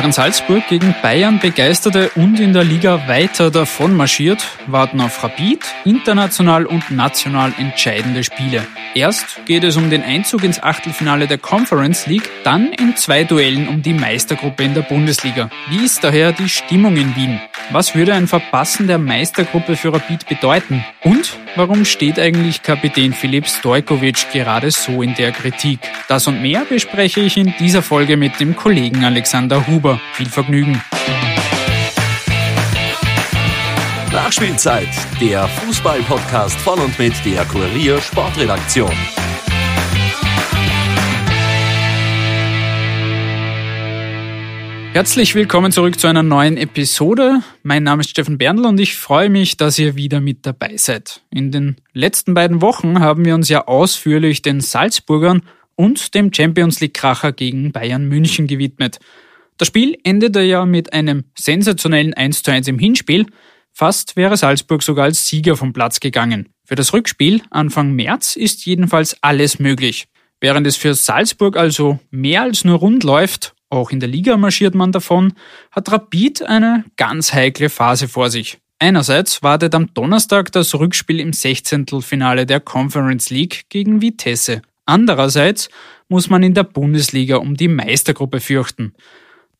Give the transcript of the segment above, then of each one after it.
Während Salzburg gegen Bayern begeisterte und in der Liga weiter davon marschiert, warten auf Rapid international und national entscheidende Spiele. Erst geht es um den Einzug ins Achtelfinale der Conference League, dann in zwei Duellen um die Meistergruppe in der Bundesliga. Wie ist daher die Stimmung in Wien? Was würde ein Verpassen der Meistergruppe für Rapid bedeuten? Und warum steht eigentlich Kapitän Filip Stojkovic gerade so in der Kritik? Das und mehr bespreche ich in dieser Folge mit dem Kollegen Alexander Huber. Viel Vergnügen. Nachspielzeit, der Fußball-Podcast von und mit der Kurier Sportredaktion. Herzlich willkommen zurück zu einer neuen Episode. Mein Name ist Steffen Berndl und ich freue mich, dass ihr wieder mit dabei seid. In den letzten beiden Wochen haben wir uns ja ausführlich den Salzburgern und dem Champions League Kracher gegen Bayern München gewidmet. Das Spiel endete ja mit einem sensationellen 1 zu 1 im Hinspiel. Fast wäre Salzburg sogar als Sieger vom Platz gegangen. Für das Rückspiel Anfang März ist jedenfalls alles möglich. Während es für Salzburg also mehr als nur rund läuft auch in der Liga marschiert man davon, hat Rapid eine ganz heikle Phase vor sich. Einerseits wartet am Donnerstag das Rückspiel im 16. Finale der Conference League gegen Vitesse. Andererseits muss man in der Bundesliga um die Meistergruppe fürchten.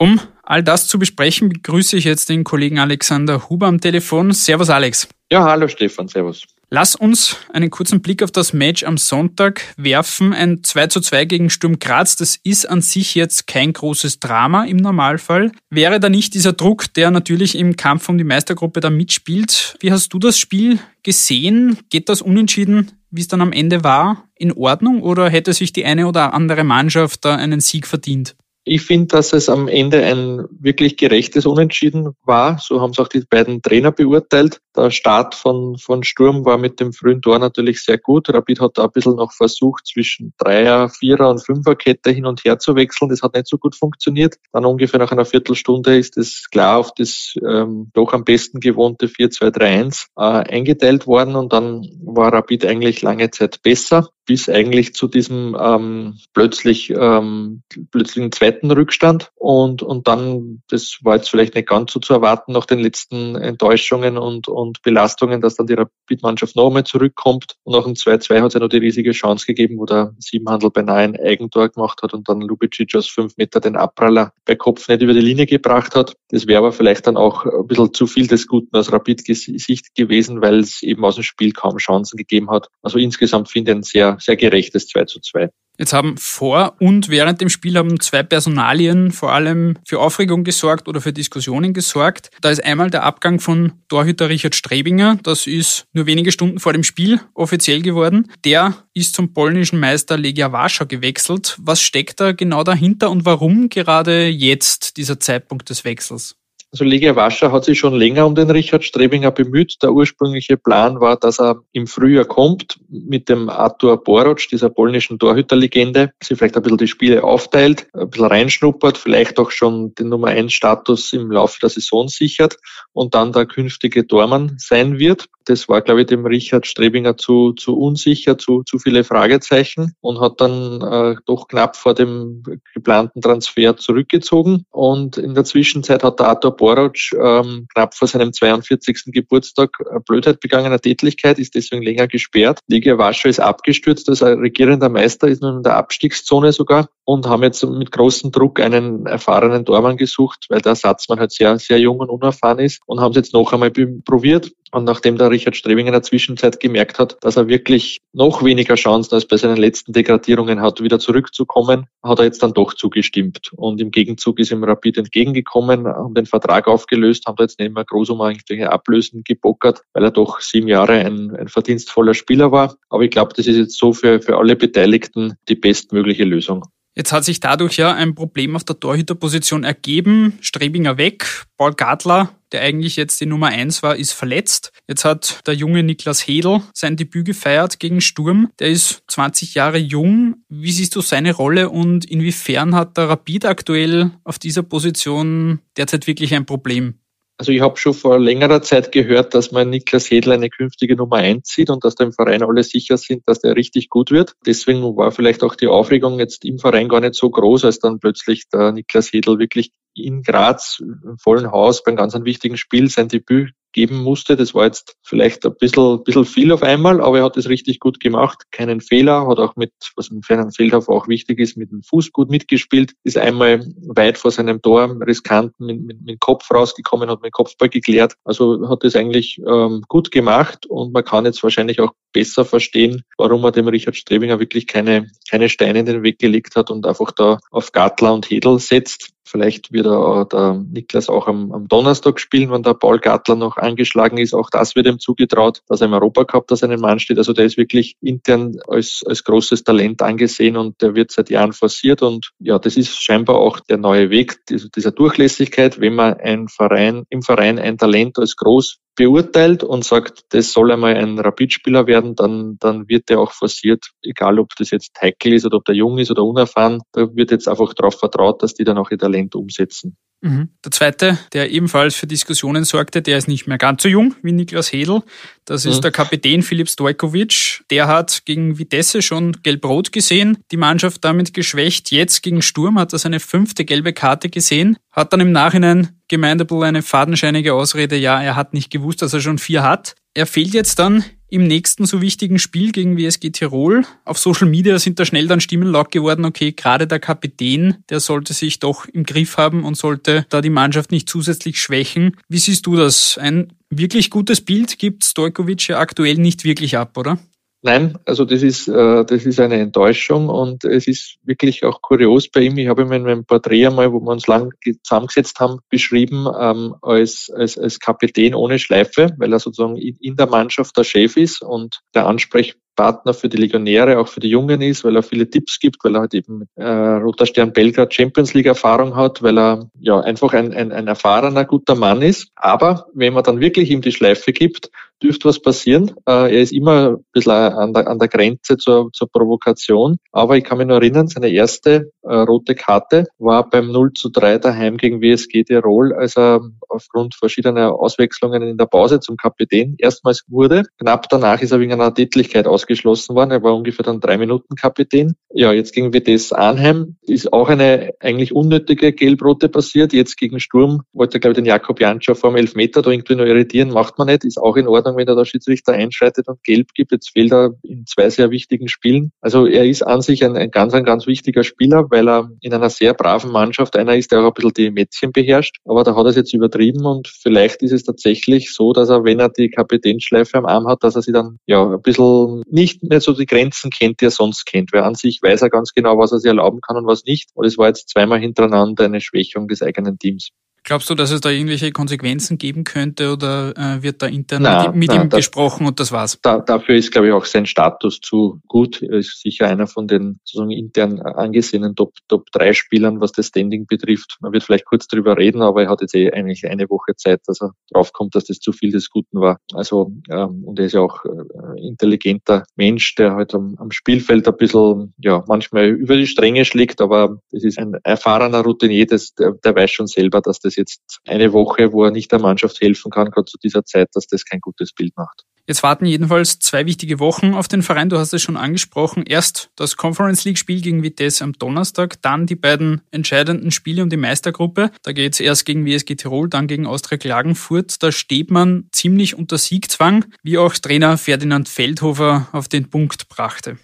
Um all das zu besprechen, begrüße ich jetzt den Kollegen Alexander Huber am Telefon. Servus Alex. Ja, hallo Stefan, servus. Lass uns einen kurzen Blick auf das Match am Sonntag werfen. Ein 2 zu 2 gegen Sturm Graz, das ist an sich jetzt kein großes Drama im Normalfall. Wäre da nicht dieser Druck, der natürlich im Kampf um die Meistergruppe da mitspielt? Wie hast du das Spiel gesehen? Geht das unentschieden, wie es dann am Ende war, in Ordnung oder hätte sich die eine oder andere Mannschaft da einen Sieg verdient? Ich finde, dass es am Ende ein wirklich gerechtes Unentschieden war. So haben es auch die beiden Trainer beurteilt. Der Start von, von Sturm war mit dem frühen Tor natürlich sehr gut. Rapid hat da ein bisschen noch versucht, zwischen Dreier, Vierer und Fünferkette hin und her zu wechseln. Das hat nicht so gut funktioniert. Dann ungefähr nach einer Viertelstunde ist es klar auf das ähm, doch am besten gewohnte 4-2-3-1 äh, eingeteilt worden und dann war Rapid eigentlich lange Zeit besser bis eigentlich zu diesem ähm, plötzlich ähm, plötzlichen zweiten Rückstand und und dann das war jetzt vielleicht nicht ganz so zu erwarten nach den letzten Enttäuschungen und und Belastungen, dass dann die Rapid-Mannschaft noch einmal zurückkommt und nach dem 2-2 hat es ja noch die riesige Chance gegeben, wo der Siebenhandel beinahe ein Eigentor gemacht hat und dann Lubicic aus fünf Meter den Abpraller bei Kopf nicht über die Linie gebracht hat. Das wäre aber vielleicht dann auch ein bisschen zu viel des Guten aus Rapid-Sicht gewesen, weil es eben aus dem Spiel kaum Chancen gegeben hat. Also insgesamt finde ich ein sehr sehr gerechtes 2 zu 2. Jetzt haben vor und während dem Spiel haben zwei Personalien vor allem für Aufregung gesorgt oder für Diskussionen gesorgt. Da ist einmal der Abgang von Torhüter Richard Strebinger. Das ist nur wenige Stunden vor dem Spiel offiziell geworden. Der ist zum polnischen Meister Legia Warschau gewechselt. Was steckt da genau dahinter und warum gerade jetzt dieser Zeitpunkt des Wechsels? Also Legia Warschau hat sich schon länger um den Richard Strebinger bemüht. Der ursprüngliche Plan war, dass er im Frühjahr kommt mit dem Artur Boroc, dieser polnischen Torhüterlegende, sie vielleicht ein bisschen die Spiele aufteilt, ein bisschen reinschnuppert, vielleicht auch schon den Nummer 1 Status im Laufe der Saison sichert und dann der künftige Tormann sein wird. Das war, glaube ich, dem Richard Strebinger zu, zu unsicher, zu, zu viele Fragezeichen und hat dann äh, doch knapp vor dem geplanten Transfer zurückgezogen. Und in der Zwischenzeit hat der Artur Boroc ähm, knapp vor seinem 42. Geburtstag Blödheit begangen, eine Tätlichkeit, ist deswegen länger gesperrt. Liga Warschau ist abgestürzt als regierender Meister, ist nun in der Abstiegszone sogar und haben jetzt mit großem Druck einen erfahrenen Tormann gesucht, weil der Ersatzmann halt sehr, sehr jung und unerfahren ist und haben es jetzt noch einmal probiert. Und nachdem der Richard Strebing in der Zwischenzeit gemerkt hat, dass er wirklich noch weniger Chancen als bei seinen letzten Degradierungen hat, wieder zurückzukommen, hat er jetzt dann doch zugestimmt. Und im Gegenzug ist ihm Rapid entgegengekommen, haben den Vertrag aufgelöst, haben da jetzt nicht mehr groß um irgendwelche Ablösen gebockert, weil er doch sieben Jahre ein, ein verdienstvoller Spieler war. Aber ich glaube, das ist jetzt so für, für alle Beteiligten die bestmögliche Lösung. Jetzt hat sich dadurch ja ein Problem auf der Torhüterposition ergeben. Strebinger weg, Paul Gartler, der eigentlich jetzt die Nummer eins war, ist verletzt. Jetzt hat der junge Niklas Hedel sein Debüt gefeiert gegen Sturm. Der ist 20 Jahre jung. Wie siehst du seine Rolle und inwiefern hat der Rapid aktuell auf dieser Position derzeit wirklich ein Problem? Also ich habe schon vor längerer Zeit gehört, dass man Niklas Hedl eine künftige Nummer eins sieht und dass da im Verein alle sicher sind, dass der richtig gut wird. Deswegen war vielleicht auch die Aufregung jetzt im Verein gar nicht so groß, als dann plötzlich der Niklas Hedl wirklich in Graz im vollen Haus beim ganz wichtigen Spiel sein Debüt geben musste. Das war jetzt vielleicht ein bisschen, bisschen viel auf einmal, aber er hat es richtig gut gemacht. Keinen Fehler, hat auch mit, was im Ferdinand Feldhoff auch wichtig ist, mit dem Fuß gut mitgespielt, ist einmal weit vor seinem Tor riskant mit, mit, mit dem Kopf rausgekommen, hat mit dem Kopfball geklärt. Also hat es eigentlich ähm, gut gemacht und man kann jetzt wahrscheinlich auch besser verstehen, warum er dem Richard Strebinger wirklich keine, keine Steine in den Weg gelegt hat und einfach da auf Gartler und Hedel setzt. Vielleicht wird er, der Niklas auch am, am, Donnerstag spielen, wenn der Paul Gartler noch angeschlagen ist. Auch das wird ihm zugetraut, dass er im Europacup da seinen Mann steht. Also der ist wirklich intern als, als großes Talent angesehen und der wird seit Jahren forciert. Und ja, das ist scheinbar auch der neue Weg dieser Durchlässigkeit, wenn man ein Verein, im Verein ein Talent als groß beurteilt und sagt, das soll einmal ein Rapidspieler werden, dann, dann wird der auch forciert, egal ob das jetzt heikel ist oder ob der jung ist oder unerfahren, da wird jetzt einfach darauf vertraut, dass die dann auch ihr Talent umsetzen. Mhm. Der zweite, der ebenfalls für Diskussionen sorgte, der ist nicht mehr ganz so jung wie Niklas Hedel. Das ist mhm. der Kapitän Filip Stojkovic. Der hat gegen Vitesse schon gelb-rot gesehen, die Mannschaft damit geschwächt. Jetzt gegen Sturm hat er seine fünfte gelbe Karte gesehen, hat dann im Nachhinein gemeint, eine fadenscheinige Ausrede, ja, er hat nicht gewusst, dass er schon vier hat. Er fehlt jetzt dann im nächsten so wichtigen Spiel gegen WSG Tirol. Auf Social Media sind da schnell dann Stimmen laut geworden, okay, gerade der Kapitän, der sollte sich doch im Griff haben und sollte da die Mannschaft nicht zusätzlich schwächen. Wie siehst du das? Ein wirklich gutes Bild gibt Stojkovic ja aktuell nicht wirklich ab, oder? Nein, also das ist, äh, das ist eine Enttäuschung und es ist wirklich auch kurios bei ihm. Ich habe ihn in meinem Porträt einmal, wo wir uns lang zusammengesetzt haben, beschrieben ähm, als, als, als Kapitän ohne Schleife, weil er sozusagen in der Mannschaft der Chef ist und der Ansprechpartner für die Legionäre, auch für die Jungen ist, weil er viele Tipps gibt, weil er halt eben äh, Roter Stern Belgrad Champions League Erfahrung hat, weil er ja einfach ein, ein, ein erfahrener, guter Mann ist. Aber wenn man dann wirklich ihm die Schleife gibt, dürfte was passieren. Äh, er ist immer ein bisschen an der, an der Grenze zur, zur Provokation. Aber ich kann mich noch erinnern, seine erste äh, rote Karte war beim 0 zu 3 daheim gegen WSG Tirol, als er aufgrund verschiedener Auswechslungen in der Pause zum Kapitän erstmals wurde. Knapp danach ist er wegen einer Tätlichkeit ausgeschlossen worden. Er war ungefähr dann drei Minuten Kapitän. Ja, jetzt gegen WTS Arnheim ist auch eine eigentlich unnötige Gelbrote passiert. Jetzt gegen Sturm wollte er, glaube ich, den Jakob Janscher vor dem Elfmeter da irgendwie noch irritieren. Macht man nicht, ist auch in Ordnung wenn da der Schiedsrichter einschreitet und gelb gibt. Jetzt fehlt er in zwei sehr wichtigen Spielen. Also er ist an sich ein, ein ganz, ein ganz wichtiger Spieler, weil er in einer sehr braven Mannschaft einer ist, der auch ein bisschen die Mädchen beherrscht. Aber da hat er es jetzt übertrieben und vielleicht ist es tatsächlich so, dass er, wenn er die Kapitänschleife am Arm hat, dass er sie dann ja ein bisschen nicht mehr so die Grenzen kennt, die er sonst kennt. Weil an sich weiß er ganz genau, was er sich erlauben kann und was nicht. Und es war jetzt zweimal hintereinander eine Schwächung des eigenen Teams. Glaubst du, dass es da irgendwelche Konsequenzen geben könnte oder äh, wird da intern na, mit na, ihm da, gesprochen und das war's? Da, dafür ist, glaube ich, auch sein Status zu gut. Er ist sicher einer von den sozusagen intern angesehenen Top, Top 3 Spielern, was das Standing betrifft. Man wird vielleicht kurz drüber reden, aber er hat jetzt eh eigentlich eine Woche Zeit, dass er draufkommt, dass das zu viel des Guten war. Also, ähm, und er ist ja auch äh, intelligenter Mensch, der halt am, am Spielfeld ein bisschen, ja, manchmal über die Stränge schlägt, aber das ist ein erfahrener Routinier, das, der, der weiß schon selber, dass das das jetzt eine Woche, wo er nicht der Mannschaft helfen kann, gerade zu dieser Zeit, dass das kein gutes Bild macht. Jetzt warten jedenfalls zwei wichtige Wochen auf den Verein. Du hast es schon angesprochen. Erst das Conference League Spiel gegen Vitesse am Donnerstag, dann die beiden entscheidenden Spiele um die Meistergruppe. Da geht es erst gegen WSG Tirol, dann gegen Austria Klagenfurt. Da steht man ziemlich unter Siegzwang, wie auch Trainer Ferdinand Feldhofer auf den Punkt brachte.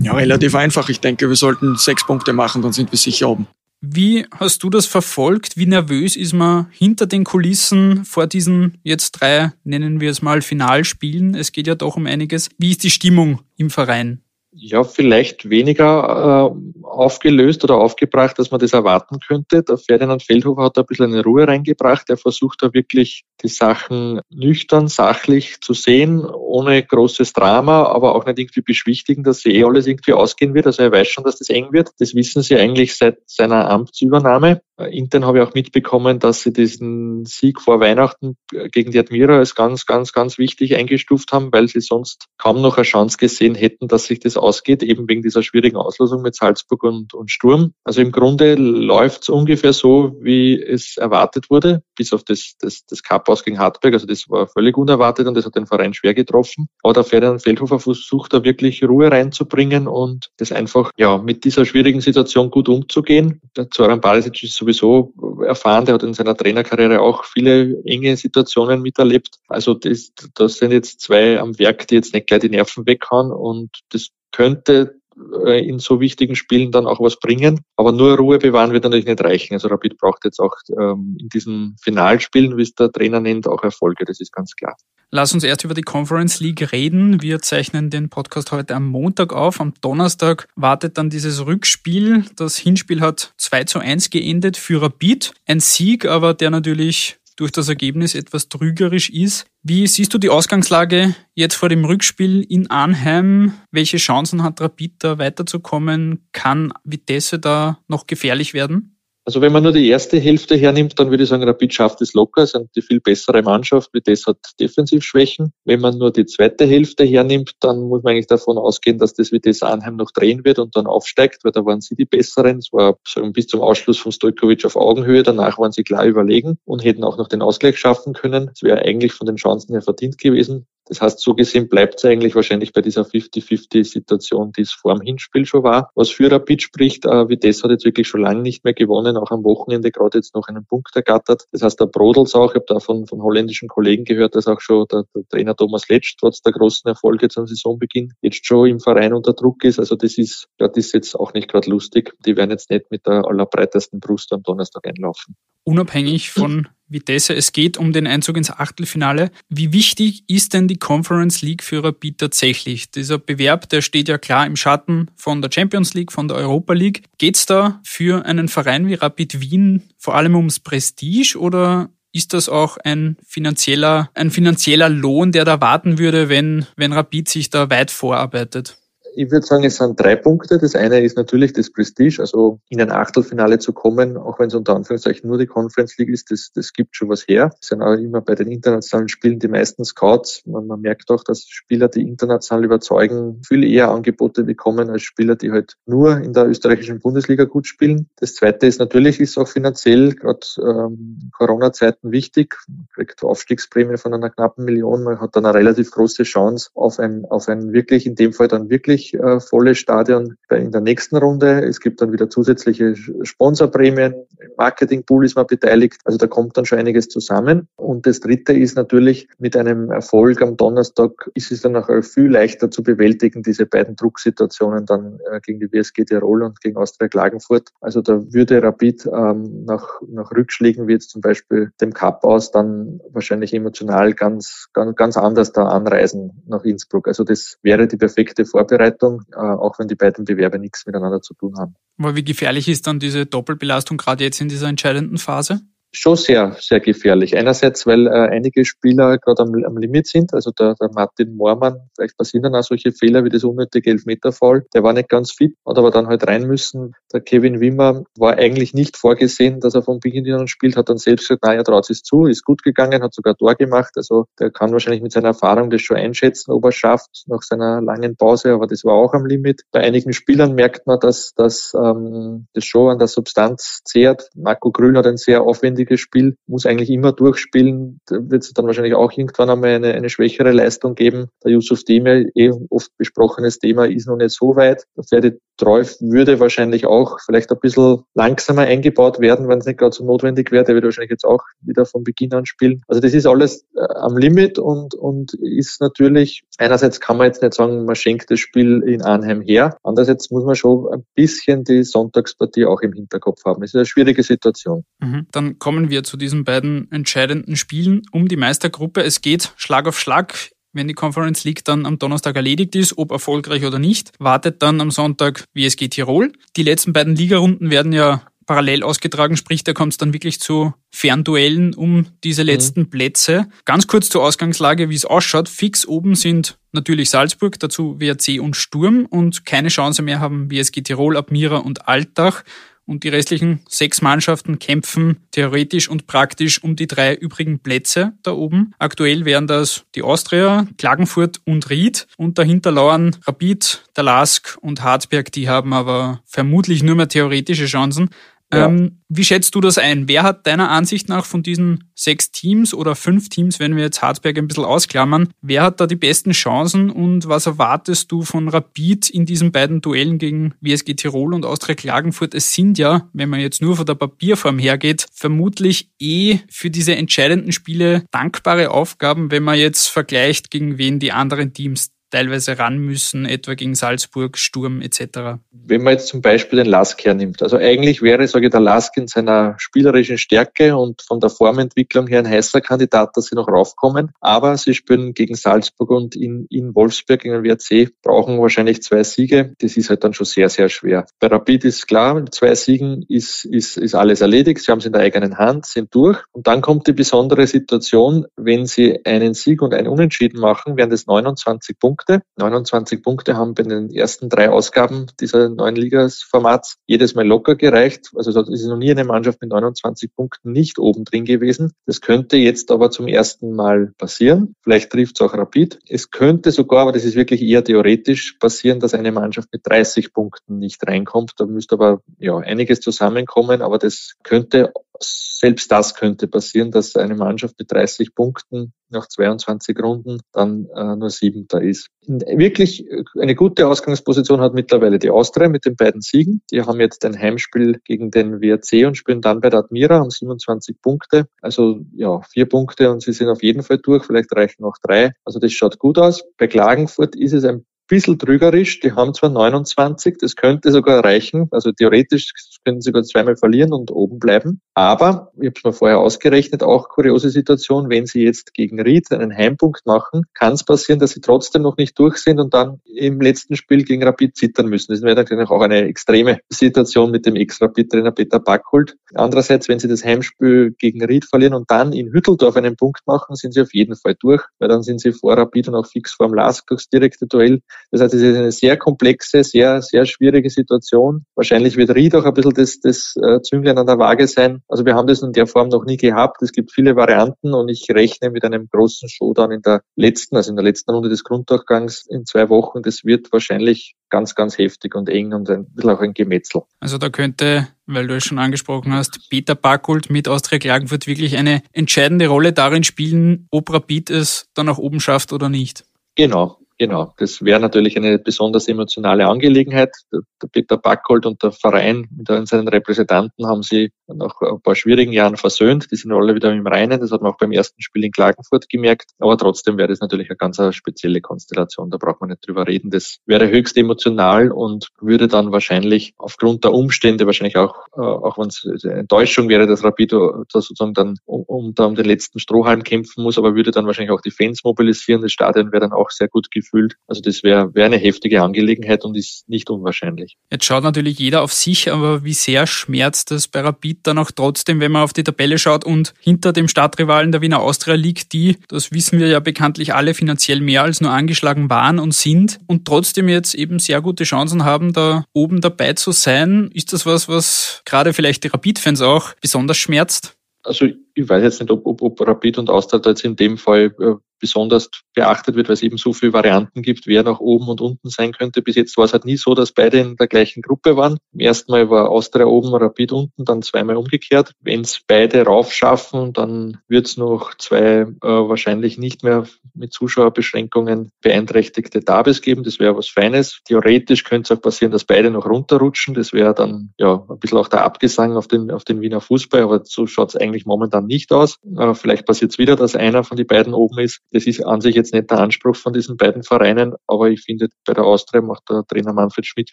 Ja, relativ einfach. Ich denke, wir sollten sechs Punkte machen, dann sind wir sicher oben. Wie hast du das verfolgt? Wie nervös ist man hinter den Kulissen vor diesen jetzt drei, nennen wir es mal, Finalspielen? Es geht ja doch um einiges. Wie ist die Stimmung im Verein? Ja, vielleicht weniger äh, aufgelöst oder aufgebracht, als man das erwarten könnte. Der Ferdinand Feldhofer hat da ein bisschen eine Ruhe reingebracht. Er versucht da wirklich die Sachen nüchtern, sachlich zu sehen, ohne großes Drama, aber auch nicht irgendwie beschwichtigen, dass sie eh alles irgendwie ausgehen wird. Also er weiß schon, dass das eng wird. Das wissen sie eigentlich seit seiner Amtsübernahme. Äh, intern habe ich auch mitbekommen, dass sie diesen Sieg vor Weihnachten gegen die Admira als ganz, ganz, ganz wichtig eingestuft haben, weil sie sonst kaum noch eine Chance gesehen hätten, dass sich das ausgeht, eben wegen dieser schwierigen Auslosung mit Salzburg und, und Sturm. Also im Grunde läuft es ungefähr so, wie es erwartet wurde, bis auf das, das, das Cup aus gegen Hartberg. Also das war völlig unerwartet und das hat den Verein schwer getroffen. Aber der Ferdinand Feldhofer versucht da wirklich Ruhe reinzubringen und das einfach ja mit dieser schwierigen Situation gut umzugehen. Der Zoran Barisic ist sowieso erfahren, der hat in seiner Trainerkarriere auch viele enge Situationen miterlebt. Also das, das sind jetzt zwei am Werk, die jetzt nicht gleich die Nerven weghauen und das könnte äh, in so wichtigen Spielen dann auch was bringen. Aber nur Ruhe bewahren wird natürlich nicht reichen. Also Rapid braucht jetzt auch ähm, in diesen Finalspielen, wie es der Trainer nennt, auch Erfolge. Das ist ganz klar. Lass uns erst über die Conference League reden. Wir zeichnen den Podcast heute am Montag auf. Am Donnerstag wartet dann dieses Rückspiel. Das Hinspiel hat 2 zu 1 geendet für Rapid. Ein Sieg, aber der natürlich durch das Ergebnis etwas trügerisch ist. Wie siehst du die Ausgangslage jetzt vor dem Rückspiel in Arnheim? Welche Chancen hat Rapid da weiterzukommen? Kann Vitesse da noch gefährlich werden? Also wenn man nur die erste Hälfte hernimmt, dann würde ich sagen, Rapid schafft es locker, sind die viel bessere Mannschaft, wie das hat Defensivschwächen. Wenn man nur die zweite Hälfte hernimmt, dann muss man eigentlich davon ausgehen, dass das Vitesse Arnheim noch drehen wird und dann aufsteigt, weil da waren sie die Besseren. Es war sagen, bis zum Ausschluss von Stojkovic auf Augenhöhe, danach waren sie klar überlegen und hätten auch noch den Ausgleich schaffen können. Es wäre eigentlich von den Chancen her verdient gewesen. Das heißt, so gesehen bleibt es eigentlich wahrscheinlich bei dieser 50-50-Situation, die es vor dem Hinspiel schon war. Was für Rapid spricht, äh, Vitesse hat jetzt wirklich schon lange nicht mehr gewonnen, auch am Wochenende gerade jetzt noch einen Punkt ergattert. Das heißt, da brodelt auch. Ich habe da von, von holländischen Kollegen gehört, dass auch schon der, der Trainer Thomas Letsch trotz der großen Erfolge zum Saisonbeginn jetzt schon im Verein unter Druck ist. Also das ist, das ist jetzt auch nicht gerade lustig. Die werden jetzt nicht mit der allerbreitesten Brust am Donnerstag einlaufen. Unabhängig von Vitesse. Es geht um den Einzug ins Achtelfinale. Wie wichtig ist denn die Conference League für Rapid tatsächlich? Dieser Bewerb, der steht ja klar im Schatten von der Champions League, von der Europa League. Geht es da für einen Verein wie Rapid Wien vor allem ums Prestige oder ist das auch ein finanzieller, ein finanzieller Lohn, der da warten würde, wenn, wenn Rapid sich da weit vorarbeitet? Ich würde sagen, es sind drei Punkte. Das eine ist natürlich das Prestige, also in ein Achtelfinale zu kommen, auch wenn es unter Anführungszeichen nur die Conference League ist, das, das gibt schon was her. Es sind auch immer bei den internationalen Spielen die meisten Scouts. Man, man merkt auch, dass Spieler, die international überzeugen, viel eher Angebote bekommen als Spieler, die halt nur in der österreichischen Bundesliga gut spielen. Das zweite ist natürlich, ist auch finanziell gerade ähm, Corona-Zeiten wichtig. Man kriegt Aufstiegsprämie von einer knappen Million. Man hat dann eine relativ große Chance auf ein, auf ein wirklich, in dem Fall dann wirklich wirklich äh, volles Stadion in der nächsten Runde. Es gibt dann wieder zusätzliche Sponsorprämien. Im Marketingpool ist man beteiligt. Also da kommt dann schon einiges zusammen. Und das dritte ist natürlich mit einem Erfolg am Donnerstag ist es dann auch viel leichter zu bewältigen, diese beiden Drucksituationen dann äh, gegen die WSG Tirol und gegen Austria Klagenfurt. Also da würde Rapid ähm, nach, nach Rückschlägen wie jetzt zum Beispiel dem Cup aus dann wahrscheinlich emotional ganz, ganz, ganz anders da anreisen nach Innsbruck. Also das wäre die perfekte Vorbereitung Vorbereitung, äh, auch wenn die beiden Bewerber nichts miteinander zu tun haben. Aber wie gefährlich ist dann diese Doppelbelastung gerade jetzt in dieser entscheidenden Phase? Schon sehr, sehr gefährlich. Einerseits, weil äh, einige Spieler gerade am, am Limit sind, also der, der Martin Moormann, vielleicht passieren dann auch solche Fehler wie das unnötige Elfmeterfall. Der war nicht ganz fit, hat aber dann halt rein müssen. Der Kevin Wimmer war eigentlich nicht vorgesehen, dass er vom Beginn an spielt, hat dann selbst gesagt, naja, traut es zu, ist gut gegangen, hat sogar Tor gemacht. Also der kann wahrscheinlich mit seiner Erfahrung das schon einschätzen, ob er schafft nach seiner langen Pause, aber das war auch am Limit. Bei einigen Spielern merkt man, dass, dass ähm, das schon an der Substanz zehrt. Marco Grün hat ein sehr aufwendiges wichtiges Spiel, muss eigentlich immer durchspielen. Da wird es dann wahrscheinlich auch irgendwann einmal eine, eine schwächere Leistung geben. Der Yusuf Demir, eh oft besprochenes Thema, ist noch nicht so weit. Der Ferdi Treuf würde wahrscheinlich auch vielleicht ein bisschen langsamer eingebaut werden, wenn es nicht gerade so notwendig wäre. Der wird wahrscheinlich jetzt auch wieder von Beginn an spielen. Also das ist alles äh, am Limit und, und ist natürlich, einerseits kann man jetzt nicht sagen, man schenkt das Spiel in Arnheim her. Andererseits muss man schon ein bisschen die Sonntagspartie auch im Hinterkopf haben. Es ist eine schwierige Situation. Mhm. Dann kommen kommen wir zu diesen beiden entscheidenden Spielen um die Meistergruppe. Es geht Schlag auf Schlag. Wenn die Conference League dann am Donnerstag erledigt ist, ob erfolgreich oder nicht, wartet dann am Sonntag WSG Tirol. Die letzten beiden Ligarunden werden ja parallel ausgetragen, sprich, da kommt es dann wirklich zu Fernduellen um diese mhm. letzten mhm. Plätze. Ganz kurz zur Ausgangslage, wie es ausschaut. Fix oben sind natürlich Salzburg, dazu WRC und Sturm und keine Chance mehr haben WSG Tirol, Admira und Altach. Und die restlichen sechs Mannschaften kämpfen theoretisch und praktisch um die drei übrigen Plätze da oben. Aktuell wären das die Austria, Klagenfurt und Ried und dahinter lauern Rapid, der Lask und Harzberg. Die haben aber vermutlich nur mehr theoretische Chancen. Ähm, wie schätzt du das ein? Wer hat deiner Ansicht nach von diesen sechs Teams oder fünf Teams, wenn wir jetzt Harzberg ein bisschen ausklammern, wer hat da die besten Chancen und was erwartest du von Rapid in diesen beiden Duellen gegen WSG Tirol und Austria Klagenfurt? Es sind ja, wenn man jetzt nur von der Papierform hergeht, vermutlich eh für diese entscheidenden Spiele dankbare Aufgaben, wenn man jetzt vergleicht, gegen wen die anderen Teams teilweise ran müssen, etwa gegen Salzburg, Sturm etc. Wenn man jetzt zum Beispiel den Lask hernimmt, also eigentlich wäre, sage ich, der Lask in seiner spielerischen Stärke und von der Formentwicklung her ein heißer Kandidat, dass sie noch raufkommen, aber sie spielen gegen Salzburg und in, in Wolfsburg gegen den WRC, brauchen wahrscheinlich zwei Siege, das ist halt dann schon sehr, sehr schwer. Bei Rapid ist klar, mit zwei Siegen ist, ist, ist alles erledigt, sie haben es in der eigenen Hand, sind durch. Und dann kommt die besondere Situation, wenn sie einen Sieg und einen Unentschieden machen, wären das 29 Punkte Punkte. 29 Punkte haben bei den ersten drei Ausgaben dieser neuen Ligasformats jedes Mal locker gereicht. Also es ist noch nie eine Mannschaft mit 29 Punkten nicht oben drin gewesen. Das könnte jetzt aber zum ersten Mal passieren. Vielleicht trifft es auch Rapid. Es könnte sogar, aber das ist wirklich eher theoretisch, passieren, dass eine Mannschaft mit 30 Punkten nicht reinkommt. Da müsste aber ja einiges zusammenkommen, aber das könnte selbst das könnte passieren, dass eine Mannschaft mit 30 Punkten nach 22 Runden dann äh, nur siebenter ist. Wirklich äh, eine gute Ausgangsposition hat mittlerweile die Austria mit den beiden Siegen. Die haben jetzt ein Heimspiel gegen den WRC und spielen dann bei der Admira, haben 27 Punkte. Also ja, vier Punkte und sie sind auf jeden Fall durch. Vielleicht reichen noch drei. Also das schaut gut aus. Bei Klagenfurt ist es ein bisschen trügerisch. Die haben zwar 29, das könnte sogar reichen. Also theoretisch können sie sogar zweimal verlieren und oben bleiben. Aber, ich habe es mir vorher ausgerechnet, auch kuriose Situation, wenn sie jetzt gegen Ried einen Heimpunkt machen, kann es passieren, dass sie trotzdem noch nicht durch sind und dann im letzten Spiel gegen Rapid zittern müssen. Das wäre dann auch eine extreme Situation mit dem Ex-Rapid-Trainer Peter Backholt. Andererseits, wenn sie das Heimspiel gegen Ried verlieren und dann in Hütteldorf einen Punkt machen, sind sie auf jeden Fall durch, weil dann sind sie vor Rapid und auch fix vor dem Lask durchs direkte Duell. Das heißt, es ist eine sehr komplexe, sehr, sehr schwierige Situation. Wahrscheinlich wird Ried auch ein bisschen das, das äh, Zünglein an der Waage sein. Also wir haben das in der Form noch nie gehabt. Es gibt viele Varianten und ich rechne mit einem großen Showdown in der letzten, also in der letzten Runde des Grunddurchgangs in zwei Wochen. Das wird wahrscheinlich ganz, ganz heftig und eng und ein bisschen auch ein Gemetzel. Also da könnte, weil du es schon angesprochen hast, Peter Backult mit Austria Klagenfurt wirklich eine entscheidende Rolle darin spielen, ob Rapid es dann nach oben schafft oder nicht. Genau, Genau, das wäre natürlich eine besonders emotionale Angelegenheit. Der, Peter Backhold und der Verein mit seinen Repräsentanten haben sie nach ein paar schwierigen Jahren versöhnt. Die sind alle wieder im Reinen. Das hat man auch beim ersten Spiel in Klagenfurt gemerkt. Aber trotzdem wäre das natürlich eine ganz spezielle Konstellation. Da braucht man nicht drüber reden. Das wäre höchst emotional und würde dann wahrscheinlich aufgrund der Umstände wahrscheinlich auch, äh, auch wenn es Enttäuschung wäre, dass Rapido sozusagen dann um, um den letzten Strohhalm kämpfen muss, aber würde dann wahrscheinlich auch die Fans mobilisieren. Das Stadion wäre dann auch sehr gut gefühlt gefühlt. Also das wäre wär eine heftige Angelegenheit und ist nicht unwahrscheinlich. Jetzt schaut natürlich jeder auf sich, aber wie sehr schmerzt das bei Rapid dann auch trotzdem, wenn man auf die Tabelle schaut und hinter dem Stadtrivalen der Wiener Austria liegt, die, das wissen wir ja bekanntlich alle, finanziell mehr als nur angeschlagen waren und sind und trotzdem jetzt eben sehr gute Chancen haben, da oben dabei zu sein. Ist das was, was gerade vielleicht die Rapid-Fans auch besonders schmerzt? Also ich weiß jetzt nicht, ob, ob, ob Rapid und Austria jetzt in dem Fall äh, besonders beachtet wird, weil es eben so viele Varianten gibt, wer nach oben und unten sein könnte. Bis jetzt war es halt nie so, dass beide in der gleichen Gruppe waren. Im ersten Mal war Austria oben, Rapid unten, dann zweimal umgekehrt. Wenn es beide raufschaffen, dann wird es noch zwei äh, wahrscheinlich nicht mehr mit Zuschauerbeschränkungen beeinträchtigte Derbys geben. Das wäre was Feines. Theoretisch könnte es auch passieren, dass beide noch runterrutschen. Das wäre dann ja ein bisschen auch der Abgesang auf den, auf den Wiener Fußball, aber so schaut es eigentlich momentan nicht aus. Äh, vielleicht passiert es wieder, dass einer von den beiden oben ist. Das ist an sich jetzt nicht der Anspruch von diesen beiden Vereinen, aber ich finde, bei der Austria macht der Trainer Manfred Schmidt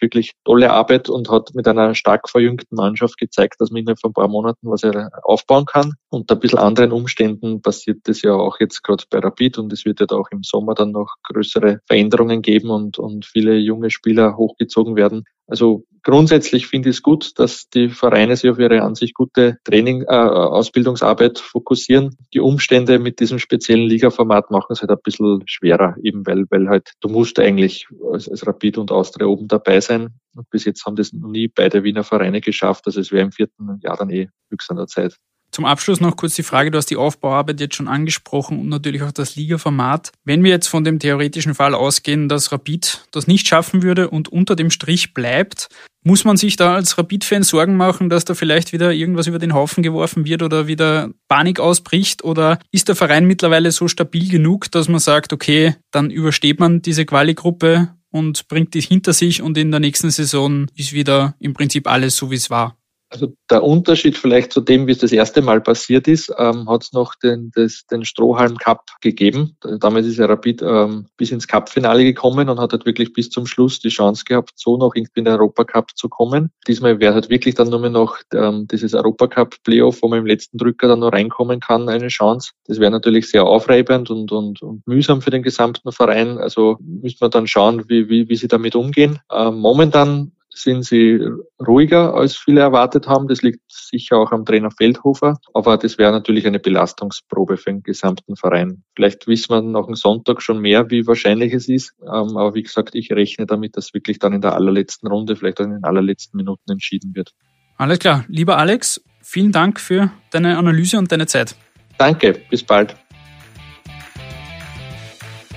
wirklich tolle Arbeit und hat mit einer stark verjüngten Mannschaft gezeigt, dass man innerhalb von ein paar Monaten was er aufbauen kann. Unter ein bisschen anderen Umständen passiert das ja auch jetzt gerade bei Rapid und es wird ja auch im Sommer dann noch größere Veränderungen geben und, und viele junge Spieler hochgezogen werden. Also grundsätzlich finde ich es gut, dass die Vereine sich auf ihre an sich gute Training, äh, Ausbildungsarbeit fokussieren. Die Umstände mit diesem speziellen Ligaformat machen es halt ein bisschen schwerer, eben weil, weil halt du musst eigentlich als, als Rapid und Austria oben dabei sein. Und bis jetzt haben das noch nie beide Wiener Vereine geschafft. Also es wäre im vierten Jahr dann eh höchst an der Zeit. Zum Abschluss noch kurz die Frage, du hast die Aufbauarbeit jetzt schon angesprochen und natürlich auch das Ligaformat. Wenn wir jetzt von dem theoretischen Fall ausgehen, dass Rapid das nicht schaffen würde und unter dem Strich bleibt, muss man sich da als Rapid-Fan Sorgen machen, dass da vielleicht wieder irgendwas über den Haufen geworfen wird oder wieder Panik ausbricht? Oder ist der Verein mittlerweile so stabil genug, dass man sagt, okay, dann übersteht man diese Quali-Gruppe und bringt die hinter sich und in der nächsten Saison ist wieder im Prinzip alles so, wie es war? Also der Unterschied vielleicht zu dem, wie es das erste Mal passiert ist, ähm, hat es noch den, das, den Strohhalm Cup gegeben. Damals ist er Rapid ähm, bis ins Cup-Finale gekommen und hat halt wirklich bis zum Schluss die Chance gehabt, so noch irgendwie in den Europacup zu kommen. Diesmal wäre halt wirklich dann nur mehr noch ähm, dieses Europacup-Playoff, wo man im letzten Drücker dann noch reinkommen kann, eine Chance. Das wäre natürlich sehr aufreibend und, und, und mühsam für den gesamten Verein. Also müsste man dann schauen, wie, wie, wie sie damit umgehen. Ähm, momentan sind sie ruhiger, als viele erwartet haben. Das liegt sicher auch am Trainer Feldhofer. Aber das wäre natürlich eine Belastungsprobe für den gesamten Verein. Vielleicht wissen wir nach dem Sonntag schon mehr, wie wahrscheinlich es ist. Ähm, aber wie gesagt, ich rechne damit, dass wirklich dann in der allerletzten Runde, vielleicht auch in den allerletzten Minuten entschieden wird. Alles klar. Lieber Alex, vielen Dank für deine Analyse und deine Zeit. Danke. Bis bald.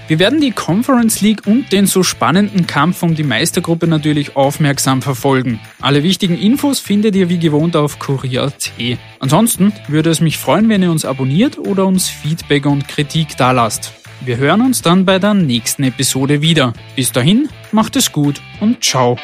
Wir werden die Conference League und den so spannenden Kampf um die Meistergruppe natürlich aufmerksam verfolgen. Alle wichtigen Infos findet ihr wie gewohnt auf kurier.at. Ansonsten würde es mich freuen, wenn ihr uns abonniert oder uns Feedback und Kritik dalasst. Wir hören uns dann bei der nächsten Episode wieder. Bis dahin, macht es gut und ciao.